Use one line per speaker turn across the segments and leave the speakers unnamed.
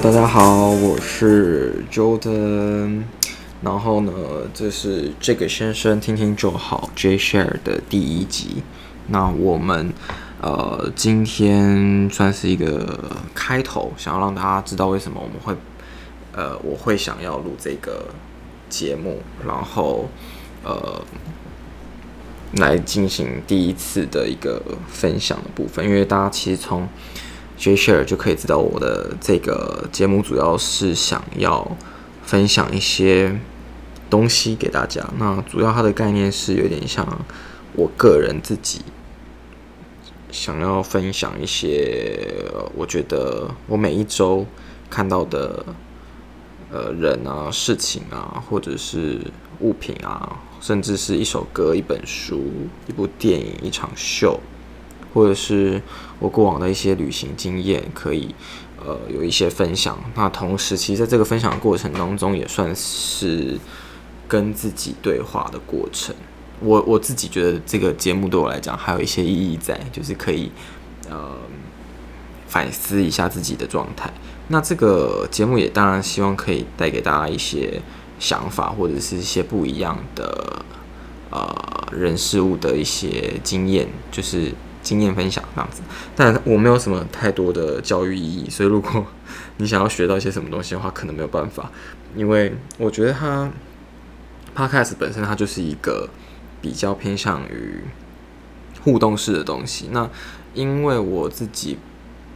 大家好，我是 Jordan。然后呢，这是这个先生听听就好 J Share 的第一集。那我们呃今天算是一个开头，想要让大家知道为什么我们会呃我会想要录这个节目，然后呃来进行第一次的一个分享的部分，因为大家其实从 J Share 就可以知道我的这个节目主要是想要分享一些。东西给大家，那主要它的概念是有点像我个人自己想要分享一些，我觉得我每一周看到的呃人啊、事情啊，或者是物品啊，甚至是一首歌、一本书、一部电影、一场秀，或者是我过往的一些旅行经验，可以呃有一些分享。那同时，其实在这个分享的过程当中，也算是。跟自己对话的过程，我我自己觉得这个节目对我来讲还有一些意义在，就是可以呃反思一下自己的状态。那这个节目也当然希望可以带给大家一些想法，或者是一些不一样的呃人事物的一些经验，就是经验分享这样子。但我没有什么太多的教育意义，所以如果你想要学到一些什么东西的话，可能没有办法，因为我觉得它。Podcast 本身它就是一个比较偏向于互动式的东西。那因为我自己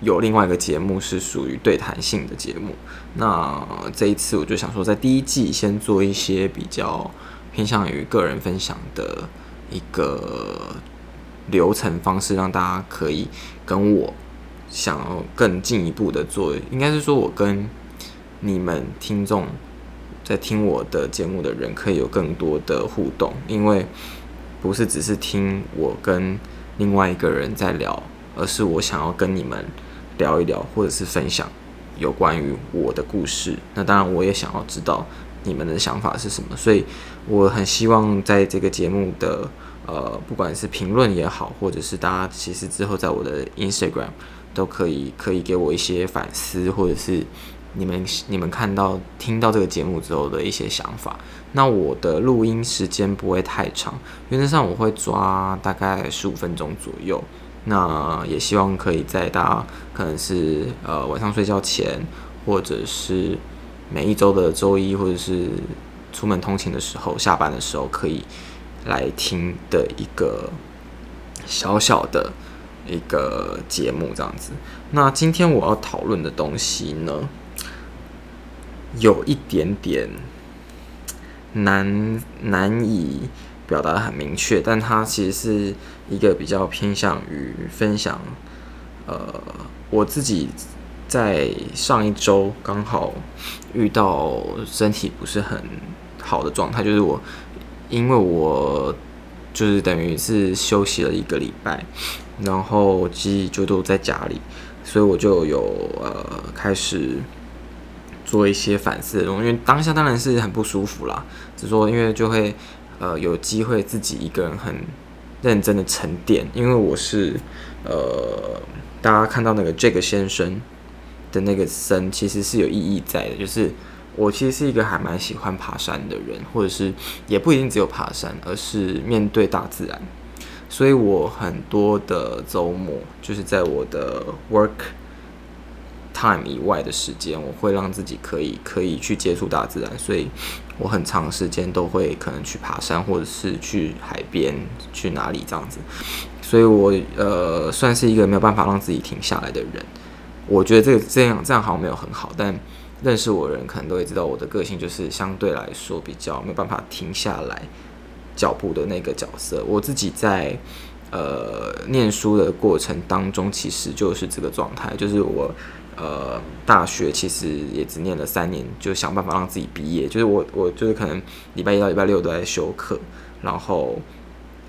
有另外一个节目是属于对谈性的节目，那这一次我就想说，在第一季先做一些比较偏向于个人分享的一个流程方式，让大家可以跟我想要更进一步的做，应该是说我跟你们听众。在听我的节目的人可以有更多的互动，因为不是只是听我跟另外一个人在聊，而是我想要跟你们聊一聊，或者是分享有关于我的故事。那当然，我也想要知道你们的想法是什么，所以我很希望在这个节目的呃，不管是评论也好，或者是大家其实之后在我的 Instagram 都可以可以给我一些反思，或者是。你们你们看到听到这个节目之后的一些想法，那我的录音时间不会太长，原则上我会抓大概十五分钟左右。那也希望可以在大家可能是呃晚上睡觉前，或者是每一周的周一，或者是出门通勤的时候、下班的时候可以来听的一个小小的一个节目这样子。那今天我要讨论的东西呢，有一点点难难以表达得很明确，但它其实是一个比较偏向于分享。呃，我自己在上一周刚好遇到身体不是很好的状态，就是我因为我就是等于是休息了一个礼拜，然后其实就都在家里，所以我就有呃开始。做一些反思的东西，因为当下当然是很不舒服啦。只说因为就会呃有机会自己一个人很认真的沉淀，因为我是呃大家看到那个这个先生的那个森，其实是有意义在的。就是我其实是一个还蛮喜欢爬山的人，或者是也不一定只有爬山，而是面对大自然。所以我很多的周末就是在我的 work。time 以外的时间，我会让自己可以可以去接触大自然，所以我很长时间都会可能去爬山，或者是去海边，去哪里这样子。所以我呃算是一个没有办法让自己停下来的人。我觉得这个这样这样好像没有很好，但认识我的人可能都会知道我的个性就是相对来说比较没有办法停下来脚步的那个角色。我自己在呃念书的过程当中，其实就是这个状态，就是我。呃，大学其实也只念了三年，就想办法让自己毕业。就是我，我就是可能礼拜一到礼拜六都在修课，然后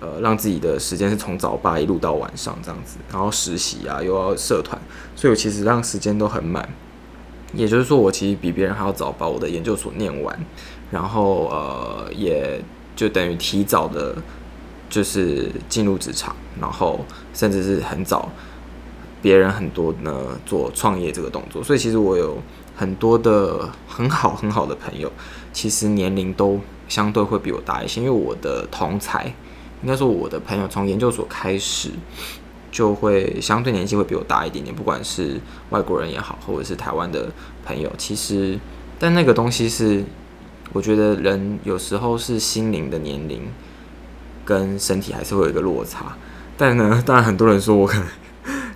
呃，让自己的时间是从早八一路到晚上这样子，然后实习啊，又要社团，所以我其实让时间都很满。也就是说，我其实比别人还要早把我的研究所念完，然后呃，也就等于提早的，就是进入职场，然后甚至是很早。别人很多呢做创业这个动作，所以其实我有很多的很好很好的朋友，其实年龄都相对会比我大一些，因为我的同才，应该说我的朋友从研究所开始就会相对年纪会比我大一点点，不管是外国人也好，或者是台湾的朋友，其实但那个东西是，我觉得人有时候是心灵的年龄跟身体还是会有一个落差，但呢，当然很多人说我可能。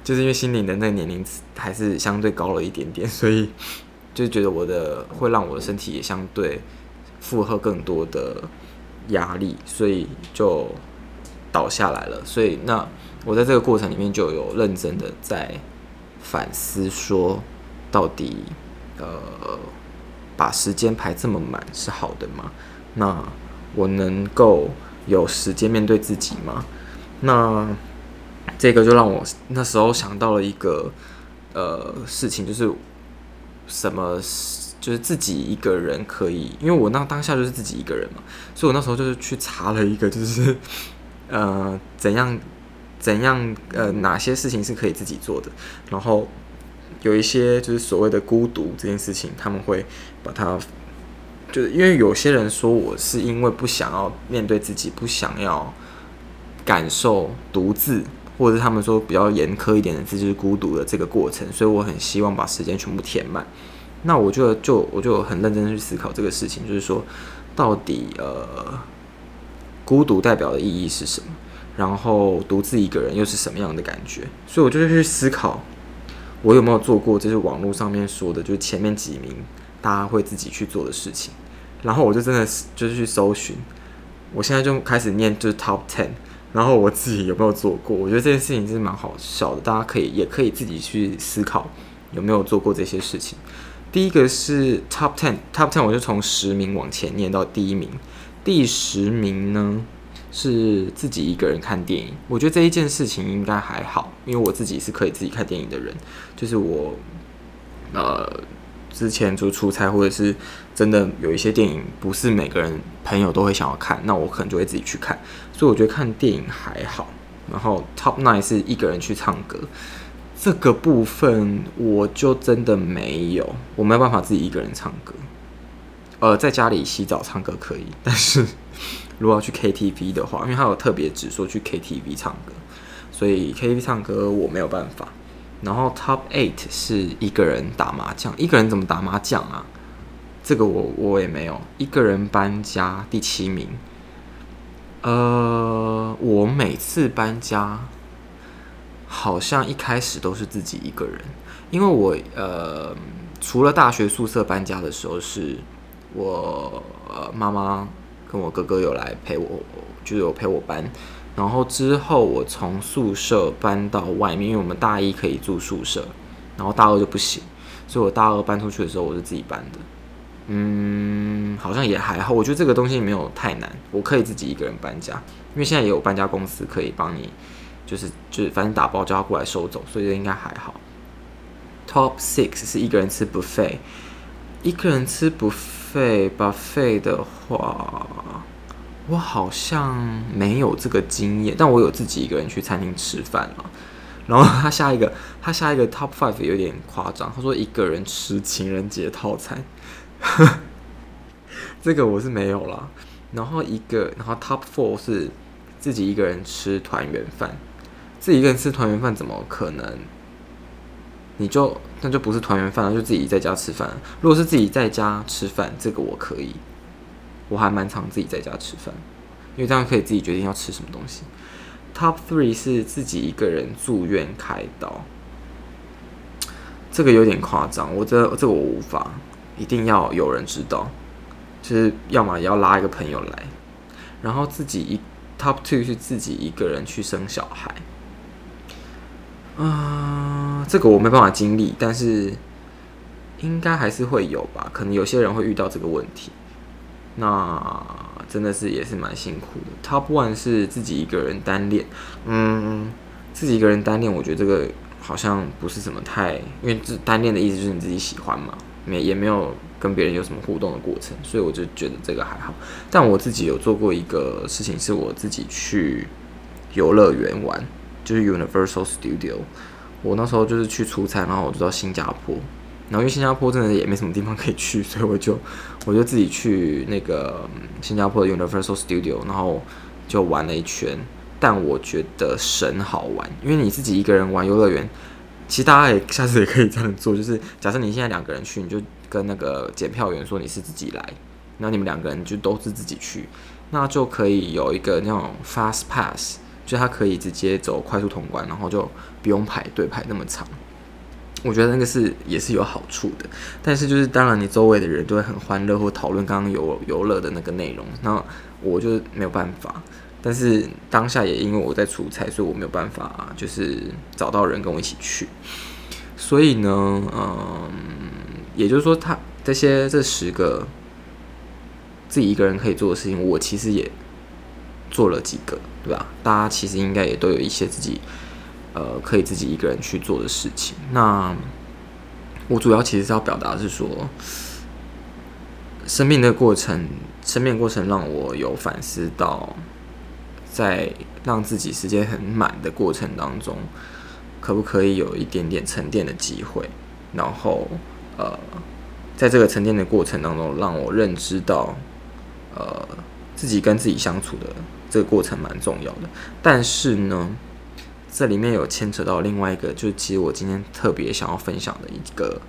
就是因为心灵的那个年龄还是相对高了一点点，所以就觉得我的会让我的身体也相对负荷更多的压力，所以就倒下来了。所以那我在这个过程里面就有认真的在反思，说到底呃把时间排这么满是好的吗？那我能够有时间面对自己吗？那这个就让我那时候想到了一个呃事情，就是什么，就是自己一个人可以，因为我那当下就是自己一个人嘛，所以我那时候就是去查了一个，就是呃怎样怎样呃哪些事情是可以自己做的，然后有一些就是所谓的孤独这件事情，他们会把它就是因为有些人说我是因为不想要面对自己，不想要感受独自。或者他们说比较严苛一点的字，就是孤独的这个过程，所以我很希望把时间全部填满。那我就就我就很认真去思考这个事情，就是说到底呃孤独代表的意义是什么？然后独自一个人又是什么样的感觉？所以我就去思考，我有没有做过就是网络上面说的，就是前面几名大家会自己去做的事情。然后我就真的是就是去搜寻，我现在就开始念就是 Top Ten。然后我自己有没有做过？我觉得这件事情真的蛮好笑的，大家可以也可以自己去思考有没有做过这些事情。第一个是 Top Ten，Top Ten 我就从十名往前念到第一名。第十名呢是自己一个人看电影，我觉得这一件事情应该还好，因为我自己是可以自己看电影的人，就是我呃。之前就出差，或者是真的有一些电影，不是每个人朋友都会想要看，那我可能就会自己去看。所以我觉得看电影还好。然后 Top Nine 是一个人去唱歌，这个部分我就真的没有，我没有办法自己一个人唱歌。呃，在家里洗澡唱歌可以，但是如果要去 KTV 的话，因为他有特别指说去 KTV 唱歌，所以 KTV 唱歌我没有办法。然后 Top Eight 是一个人打麻将，一个人怎么打麻将啊？这个我我也没有。一个人搬家第七名。呃，我每次搬家好像一开始都是自己一个人，因为我呃除了大学宿舍搬家的时候是我妈妈跟我哥哥有来陪我，就有陪我搬。然后之后我从宿舍搬到外面，因为我们大一可以住宿舍，然后大二就不行，所以我大二搬出去的时候我是自己搬的。嗯，好像也还好，我觉得这个东西没有太难，我可以自己一个人搬家，因为现在也有搬家公司可以帮你，就是就是反正打包叫他过来收走，所以应该还好。Top six 是一个人吃 buffet，一个人吃 buffet 费吧费的话。我好像没有这个经验，但我有自己一个人去餐厅吃饭了。然后他下一个，他下一个 top five 有点夸张，他说一个人吃情人节套餐，这个我是没有啦。然后一个，然后 top four 是自己一个人吃团圆饭，自己一个人吃团圆饭怎么可能？你就那就不是团圆饭了，就自己在家吃饭。如果是自己在家吃饭，这个我可以。我还蛮常自己在家吃饭，因为这样可以自己决定要吃什么东西。Top three 是自己一个人住院开刀，这个有点夸张，我这这我无法，一定要有人知道，就是要么也要拉一个朋友来，然后自己一 Top two 是自己一个人去生小孩，啊、这个我没办法经历，但是应该还是会有吧，可能有些人会遇到这个问题。那真的是也是蛮辛苦的。Top one 是自己一个人单练，嗯，自己一个人单练，我觉得这个好像不是什么太，因为这单练的意思就是你自己喜欢嘛，没也没有跟别人有什么互动的过程，所以我就觉得这个还好。但我自己有做过一个事情，是我自己去游乐园玩，就是 Universal Studio，我那时候就是去出差，然后我就到新加坡，然后因为新加坡真的也没什么地方可以去，所以我就我就自己去那个新加坡的 Universal Studio，然后就玩了一圈。但我觉得神好玩，因为你自己一个人玩游乐园，其实大家也下次也可以这样做，就是假设你现在两个人去，你就跟那个检票员说你是自己来，然后你们两个人就都是自己去，那就可以有一个那种 fast pass，就他可以直接走快速通关，然后就不用排队排那么长。我觉得那个是也是有好处的，但是就是当然你周围的人都会很欢乐或讨论刚刚游游乐的那个内容，那我就没有办法。但是当下也因为我在出差，所以我没有办法就是找到人跟我一起去。所以呢，嗯，也就是说，他这些这十个自己一个人可以做的事情，我其实也做了几个，对吧？大家其实应该也都有一些自己呃可以自己一个人去做的事情。那我主要其实是要表达是说，生病的过程，生病过程让我有反思到。在让自己时间很满的过程当中，可不可以有一点点沉淀的机会？然后，呃，在这个沉淀的过程当中，让我认知到，呃，自己跟自己相处的这个过程蛮重要的。但是呢，这里面有牵扯到另外一个，就是其实我今天特别想要分享的一个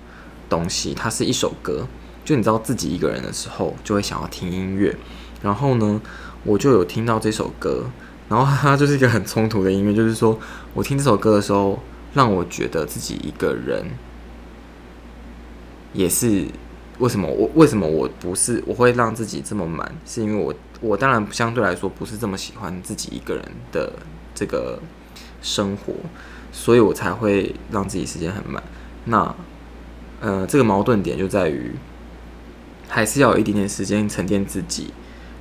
东西，它是一首歌。就你知道自己一个人的时候，就会想要听音乐，然后呢，我就有听到这首歌，然后它就是一个很冲突的音乐，就是说我听这首歌的时候，让我觉得自己一个人也是为什么我为什么我不是我会让自己这么满，是因为我我当然相对来说不是这么喜欢自己一个人的这个生活，所以我才会让自己时间很满。那呃，这个矛盾点就在于，还是要有一点点时间沉淀自己，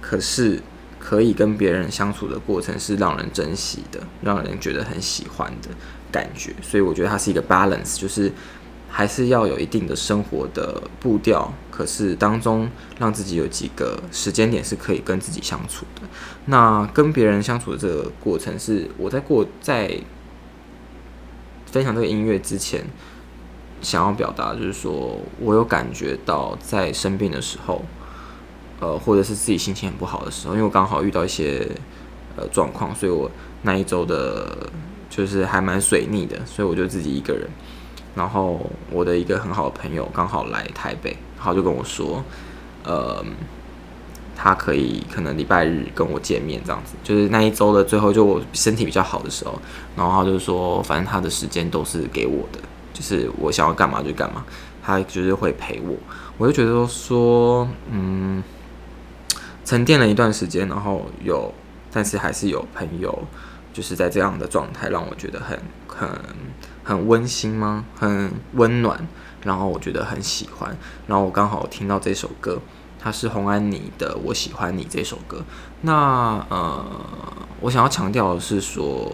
可是。可以跟别人相处的过程是让人珍惜的，让人觉得很喜欢的感觉，所以我觉得它是一个 balance，就是还是要有一定的生活的步调，可是当中让自己有几个时间点是可以跟自己相处的。那跟别人相处的这个过程，是我在过在分享这个音乐之前，想要表达就是说我有感觉到在生病的时候。呃，或者是自己心情很不好的时候，因为我刚好遇到一些呃状况，所以我那一周的，就是还蛮水逆的，所以我就自己一个人。然后我的一个很好的朋友刚好来台北，然后就跟我说，呃，他可以可能礼拜日跟我见面这样子，就是那一周的最后，就我身体比较好的时候，然后他就说，反正他的时间都是给我的，就是我想要干嘛就干嘛，他就是会陪我。我就觉得说，嗯。沉淀了一段时间，然后有，但是还是有朋友，就是在这样的状态，让我觉得很很很温馨吗？很温暖，然后我觉得很喜欢。然后我刚好听到这首歌，它是红安妮的《我喜欢你》这首歌。那呃，我想要强调的是说，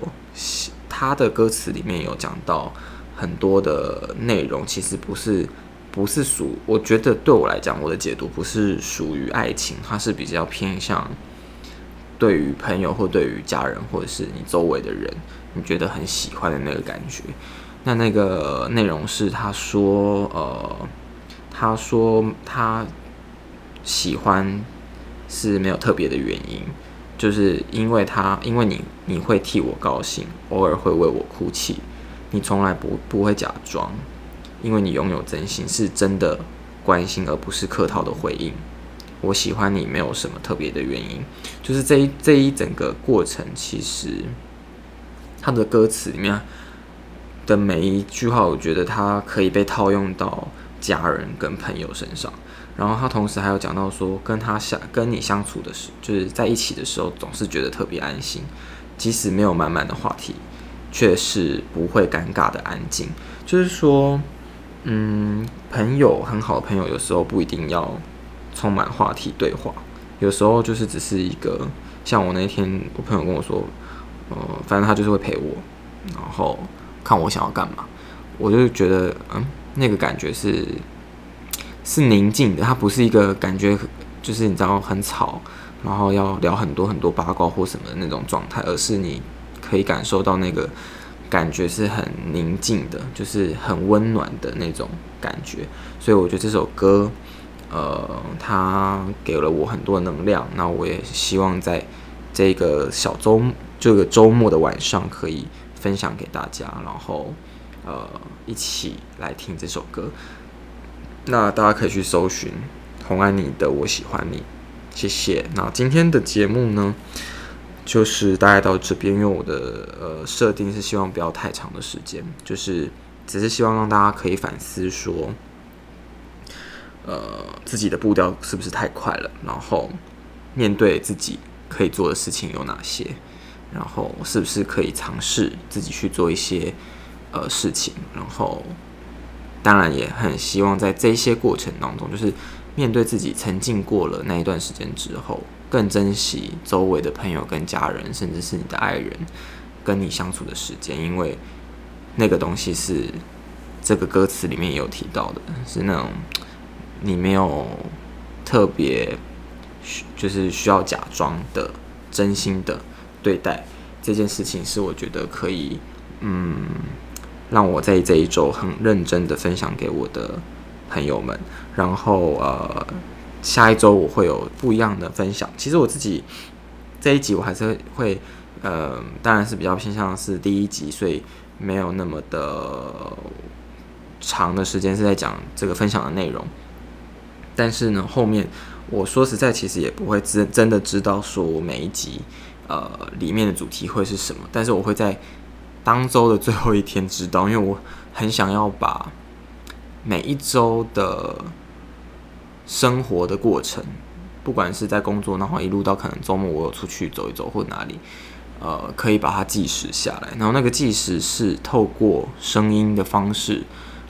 他的歌词里面有讲到很多的内容，其实不是。不是属，我觉得对我来讲，我的解读不是属于爱情，它是比较偏向对于朋友或对于家人或者是你周围的人，你觉得很喜欢的那个感觉。那那个内容是他说，呃，他说他喜欢是没有特别的原因，就是因为他因为你你会替我高兴，偶尔会为我哭泣，你从来不不会假装。因为你拥有真心，是真的关心，而不是客套的回应。我喜欢你，没有什么特别的原因，就是这一这一整个过程，其实他的歌词里面的每一句话，我觉得他可以被套用到家人跟朋友身上。然后他同时还有讲到说，跟他相跟你相处的时，就是在一起的时候，总是觉得特别安心，即使没有满满的话题，却是不会尴尬的安静。就是说。嗯，朋友很好的朋友，有时候不一定要充满话题对话，有时候就是只是一个，像我那天，我朋友跟我说，呃，反正他就是会陪我，然后看我想要干嘛，我就觉得，嗯，那个感觉是是宁静的，它不是一个感觉，就是你知道很吵，然后要聊很多很多八卦或什么的那种状态，而是你可以感受到那个感觉是很宁静的，就是很温暖的那种感觉。所以我觉得这首歌，呃，它给了我很多能量。那我也希望在这个小周这个周末的晚上可以分享给大家，然后呃一起来听这首歌。那大家可以去搜寻洪安妮的《我喜欢你》，谢谢。那今天的节目呢，就是大概到这边，因为我的呃设定是希望不要太长的时间，就是只是希望让大家可以反思说，呃自己的步调是不是太快了，然后面对自己可以做的事情有哪些，然后是不是可以尝试自己去做一些呃事情，然后。当然也很希望在这些过程当中，就是面对自己沉浸过了那一段时间之后，更珍惜周围的朋友跟家人，甚至是你的爱人跟你相处的时间，因为那个东西是这个歌词里面也有提到的，是那种你没有特别就是需要假装的真心的对待这件事情，是我觉得可以嗯。让我在这一周很认真的分享给我的朋友们，然后呃，下一周我会有不一样的分享。其实我自己这一集我还是会呃，当然是比较偏向是第一集，所以没有那么的长的时间是在讲这个分享的内容。但是呢，后面我说实在，其实也不会真真的知道说每一集呃里面的主题会是什么，但是我会在。当周的最后一天知道，因为我很想要把每一周的生活的过程，不管是在工作，然后一路到可能周末我有出去走一走或哪里，呃，可以把它计时下来。然后那个计时是透过声音的方式，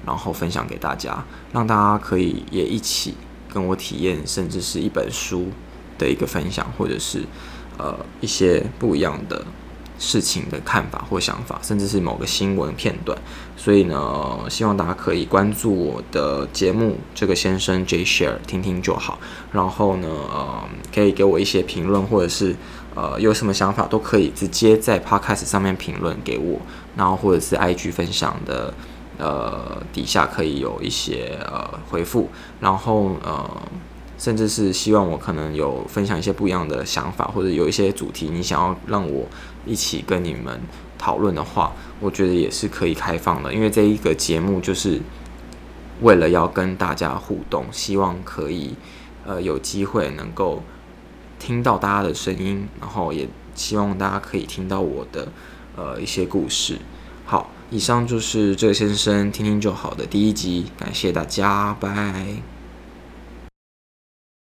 然后分享给大家，让大家可以也一起跟我体验，甚至是一本书的一个分享，或者是呃一些不一样的。事情的看法或想法，甚至是某个新闻片段，所以呢，希望大家可以关注我的节目，这个先生 J Share 听听就好。然后呢，呃，可以给我一些评论，或者是呃有什么想法都可以直接在 Podcast 上面评论给我，然后或者是 IG 分享的呃底下可以有一些呃回复，然后呃。甚至是希望我可能有分享一些不一样的想法，或者有一些主题你想要让我一起跟你们讨论的话，我觉得也是可以开放的。因为这一个节目就是为了要跟大家互动，希望可以呃有机会能够听到大家的声音，然后也希望大家可以听到我的呃一些故事。好，以上就是这个先生听听就好的第一集，感谢大家，拜。